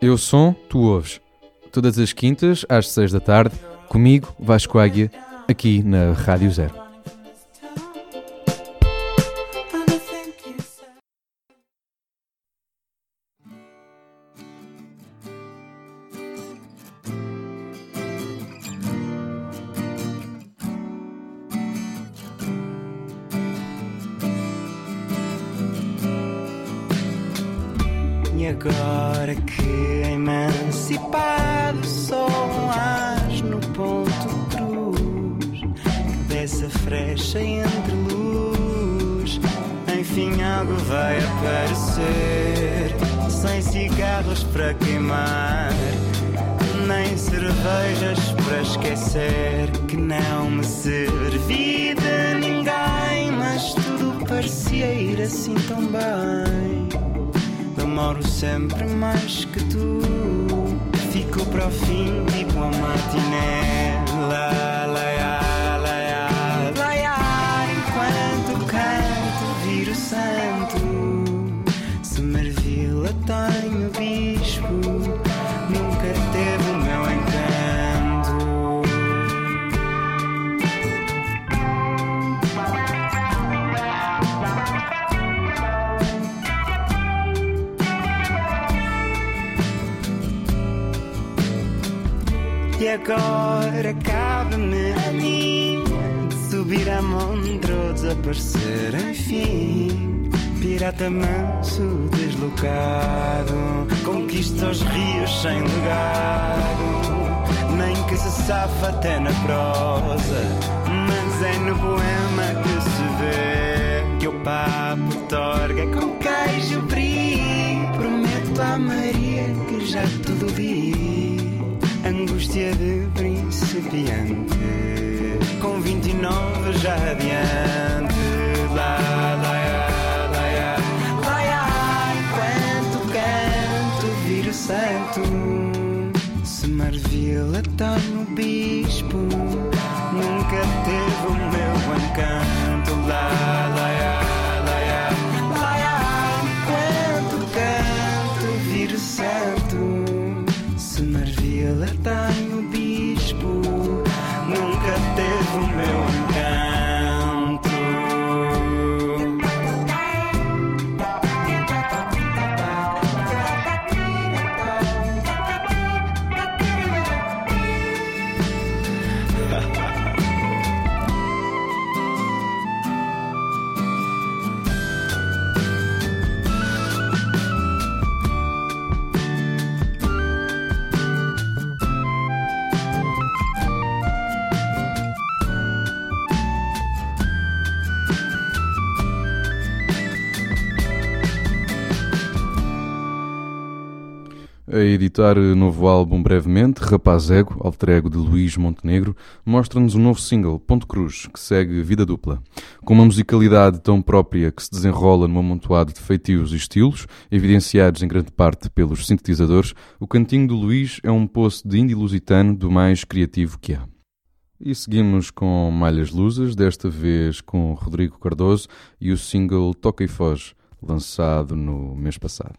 Eu som, tu ouves. Todas as quintas, às seis da tarde, comigo, Vasco Águia, aqui na Rádio Zero. Para esquecer que não me servi de ninguém mas tudo parecia ir assim tão bem demoro sempre mais que tu. Fico para o fim, tipo a matiné. Lá, lá, lá, agora cabe-me a mim subir a montra ou desaparecer, enfim. Pirata manso, deslocado, conquista os rios sem legado. Nem que se safa até na prosa, mas é no poema que se vê que o papo torga com queijo brie. Prometo à Maria que já tudo vi angústia de principiante. Com 29 já adiante. Lá, lá, lá, lá, lá, enquanto canto viro santo. Se Marvila tá bispo nunca teve o meu encanto. Lá, lá, lá, Marvila tem o bispo, nunca teve o meu A editar novo álbum brevemente, Rapaz Ego, alter ego de Luís Montenegro, mostra-nos um novo single, Ponto Cruz, que segue vida dupla. Com uma musicalidade tão própria que se desenrola num amontoado de feitios e estilos, evidenciados em grande parte pelos sintetizadores, o cantinho do Luís é um poço de indie lusitano do mais criativo que há. E seguimos com Malhas Lusas, desta vez com Rodrigo Cardoso e o single Toca e Foge, lançado no mês passado.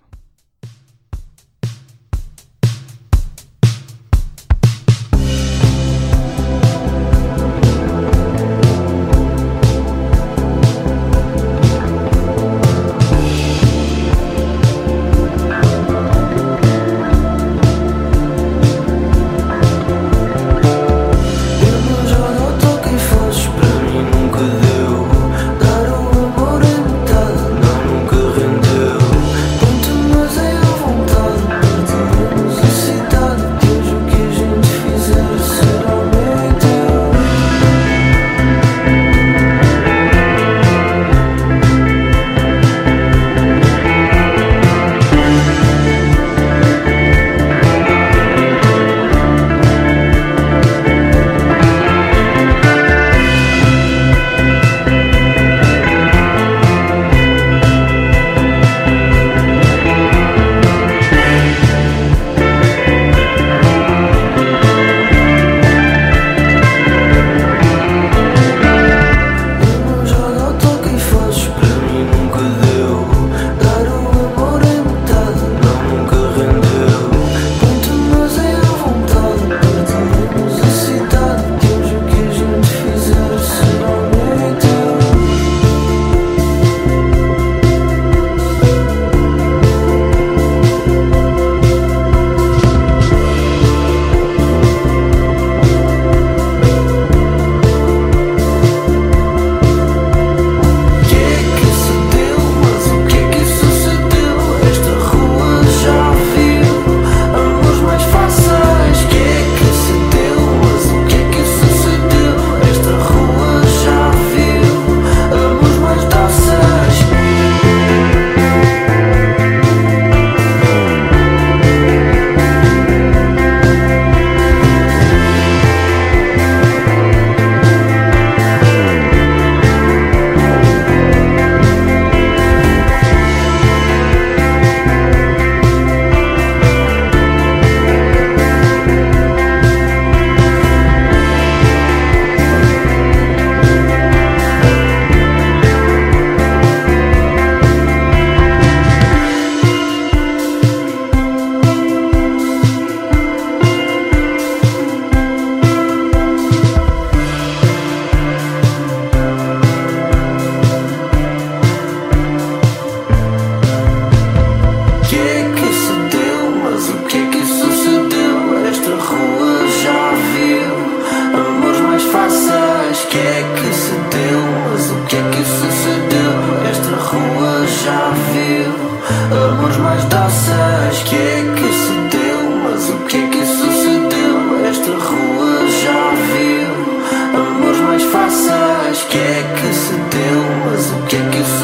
Não sabes o que é que se deu, mas o que é que se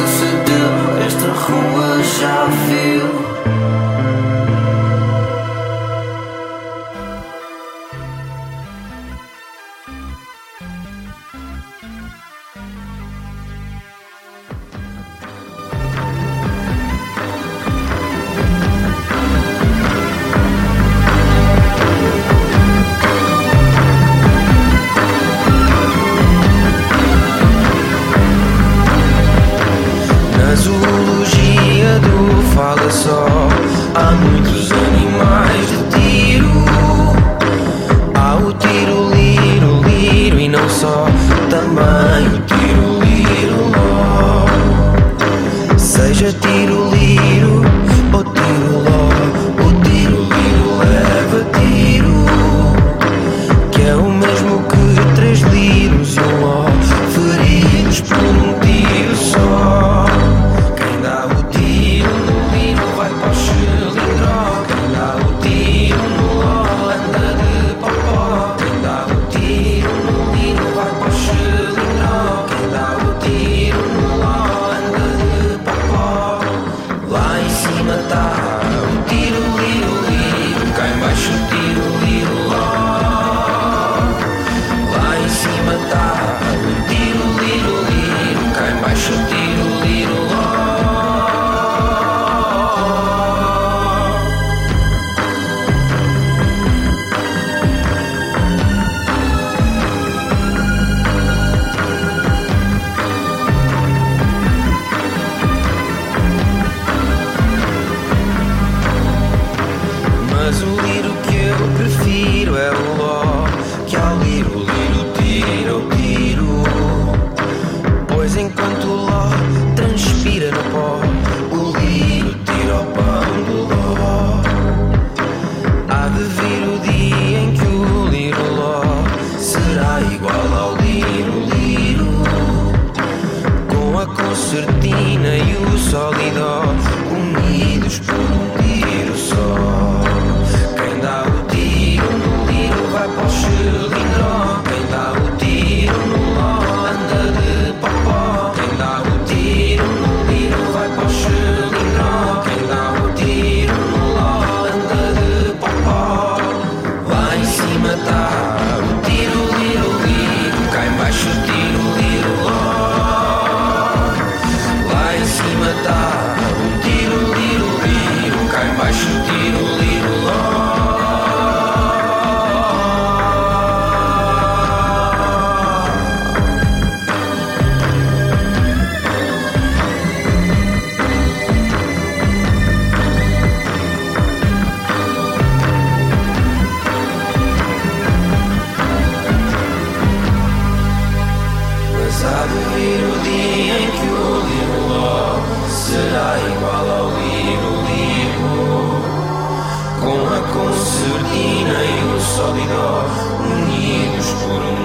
Мне шкуру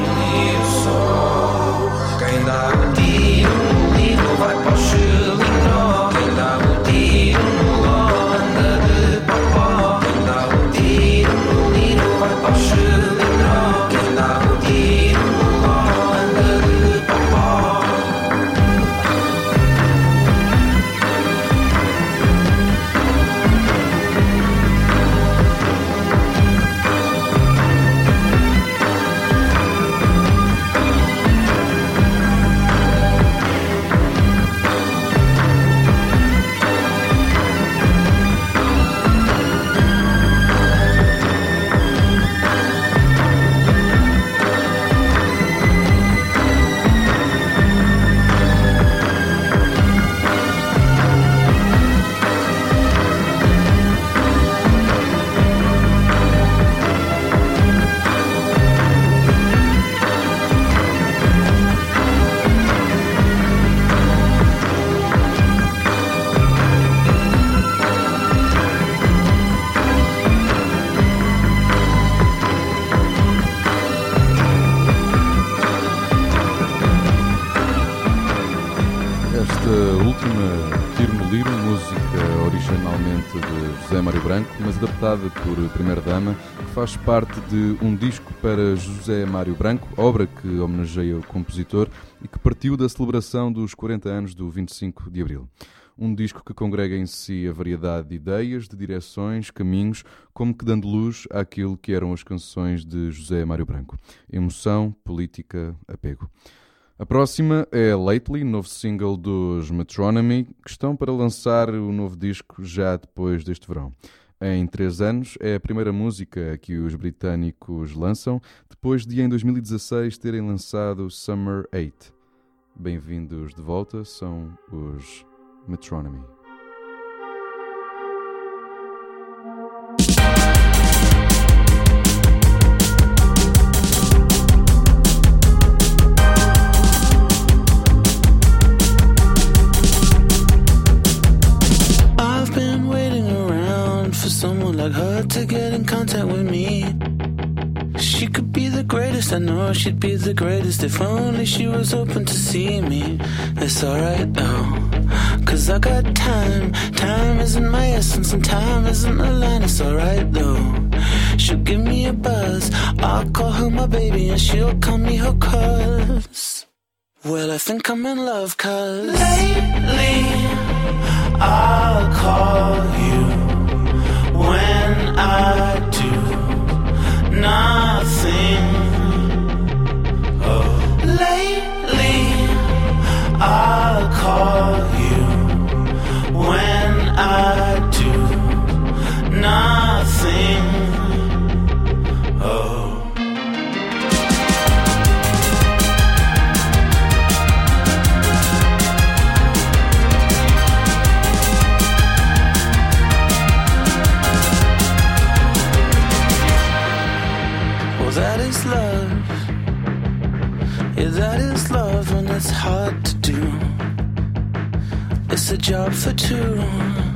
por Primeira Dama, que faz parte de um disco para José Mário Branco, obra que homenageia o compositor e que partiu da celebração dos 40 anos do 25 de Abril. Um disco que congrega em si a variedade de ideias, de direções, caminhos, como que dando luz àquilo que eram as canções de José Mário Branco. Emoção, política, apego. A próxima é Lately, novo single dos Metronomy, que estão para lançar o novo disco já depois deste verão em três anos. É a primeira música que os britânicos lançam, depois de em 2016 terem lançado Summer 8. Bem-vindos de volta, são os Metronomy. I know she'd be the greatest if only she was open to see me. It's alright though, cause I got time. Time isn't my essence, and time isn't a line. It's alright though. She'll give me a buzz. I'll call her my baby, and she'll call me her cuz. Well, I think I'm in love, cuz lately I'll call you when I do nothing. Oh, lately I'll call is love. Yeah, that is love and it's hard to do. It's a job for two.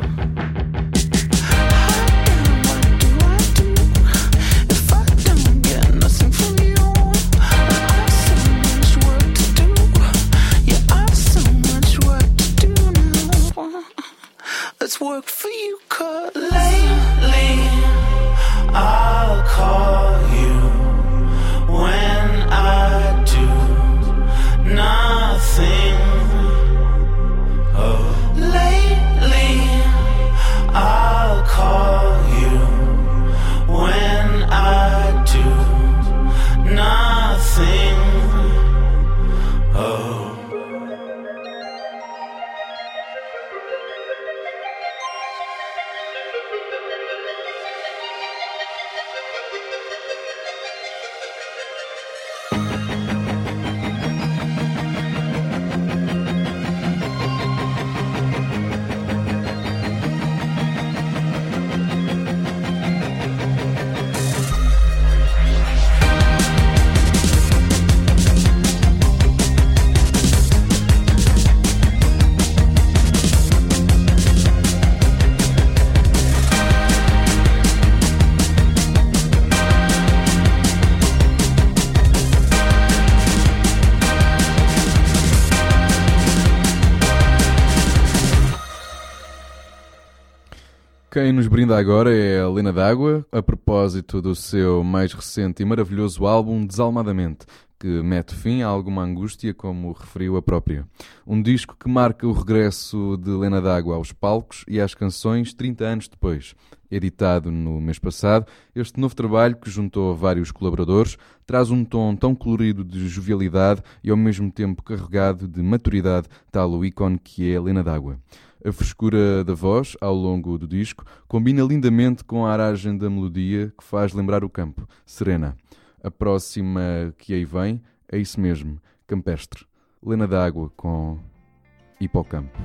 Quem nos brinda agora é a Lena D'Água, a propósito do seu mais recente e maravilhoso álbum Desalmadamente, que mete fim a alguma angústia, como referiu a própria. Um disco que marca o regresso de Lena D'Água aos palcos e às canções 30 anos depois. Editado no mês passado, este novo trabalho, que juntou vários colaboradores, traz um tom tão colorido de jovialidade e ao mesmo tempo carregado de maturidade, tal o ícone que é Lena D'Água. A frescura da voz, ao longo do disco, combina lindamente com a aragem da melodia que faz lembrar o campo, serena. A próxima que aí vem é isso mesmo, campestre. Lena d'Água com Hipocampo.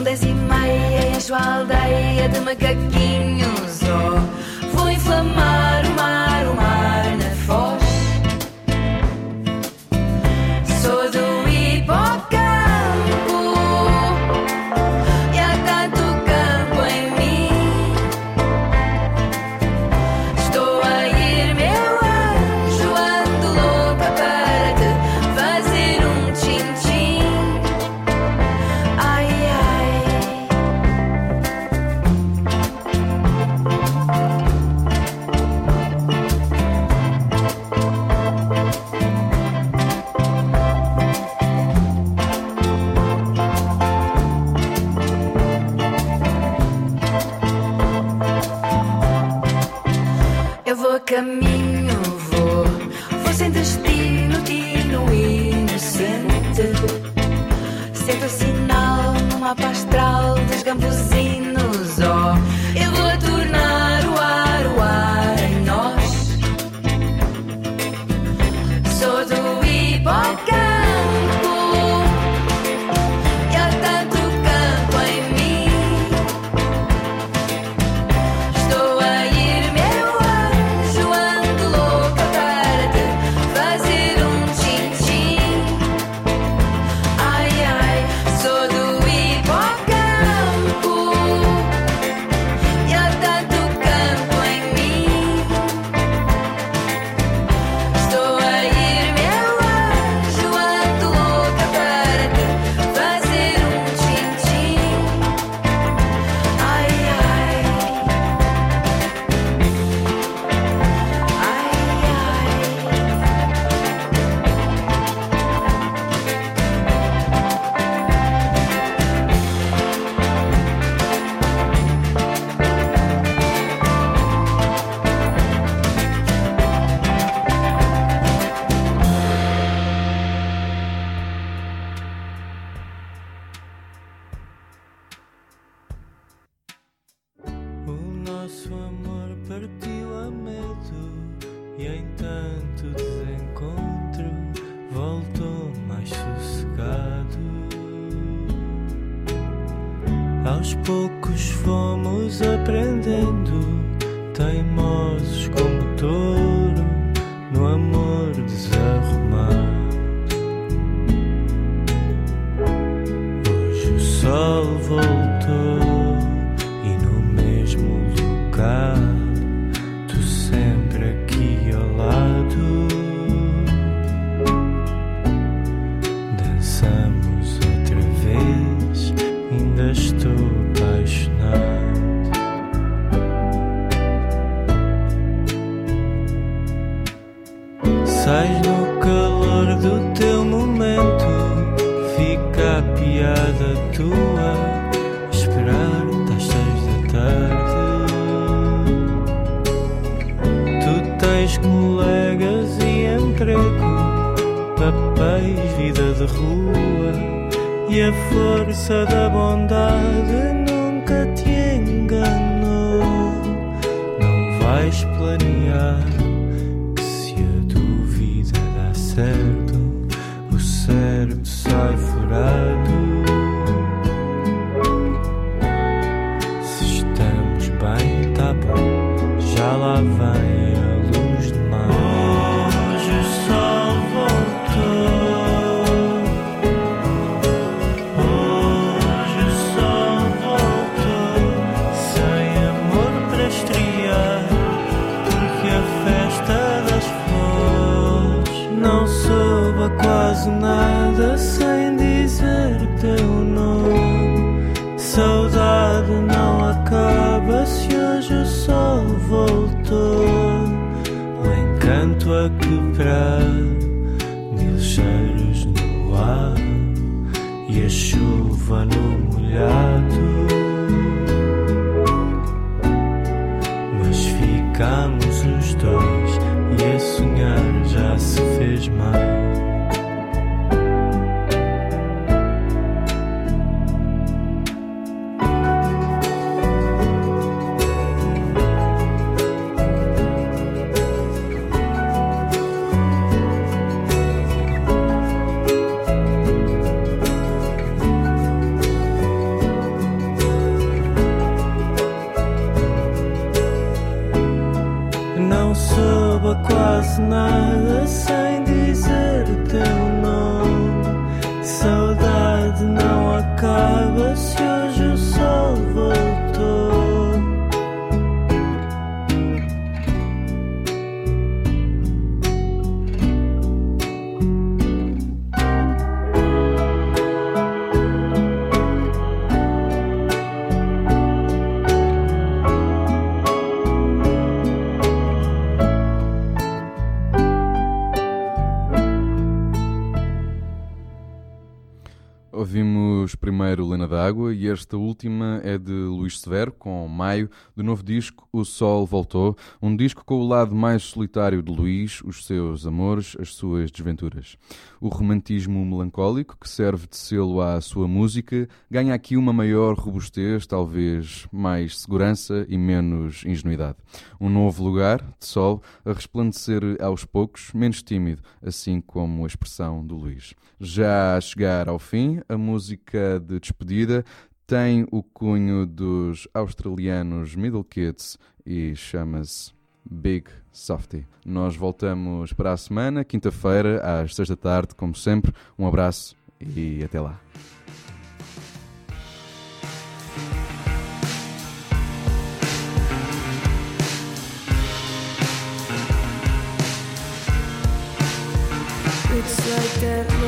São dez e meia, encho a aldeia de macaquinhos, oh, vou inflamar caminho, vou, vou sem destino, tino inocente. Como touro, e a força da bondade nunca te enganou. Não vais planear que se a dúvida dá certo, o certo sai furado. A quebrar, mil cheiros no ar e a chuva no esta última é de Luís Severo, com Maio, do novo disco O Sol Voltou, um disco com o lado mais solitário de Luís, os seus amores, as suas desventuras. O romantismo melancólico, que serve de selo à sua música, ganha aqui uma maior robustez, talvez mais segurança e menos ingenuidade. Um novo lugar, de sol, a resplandecer aos poucos, menos tímido, assim como a expressão do Luís. Já a chegar ao fim, a música de despedida tem o cunho dos australianos Middle Kids e chama-se Big Softy. Nós voltamos para a semana, quinta-feira, às seis da tarde, como sempre. Um abraço e até lá. It's like that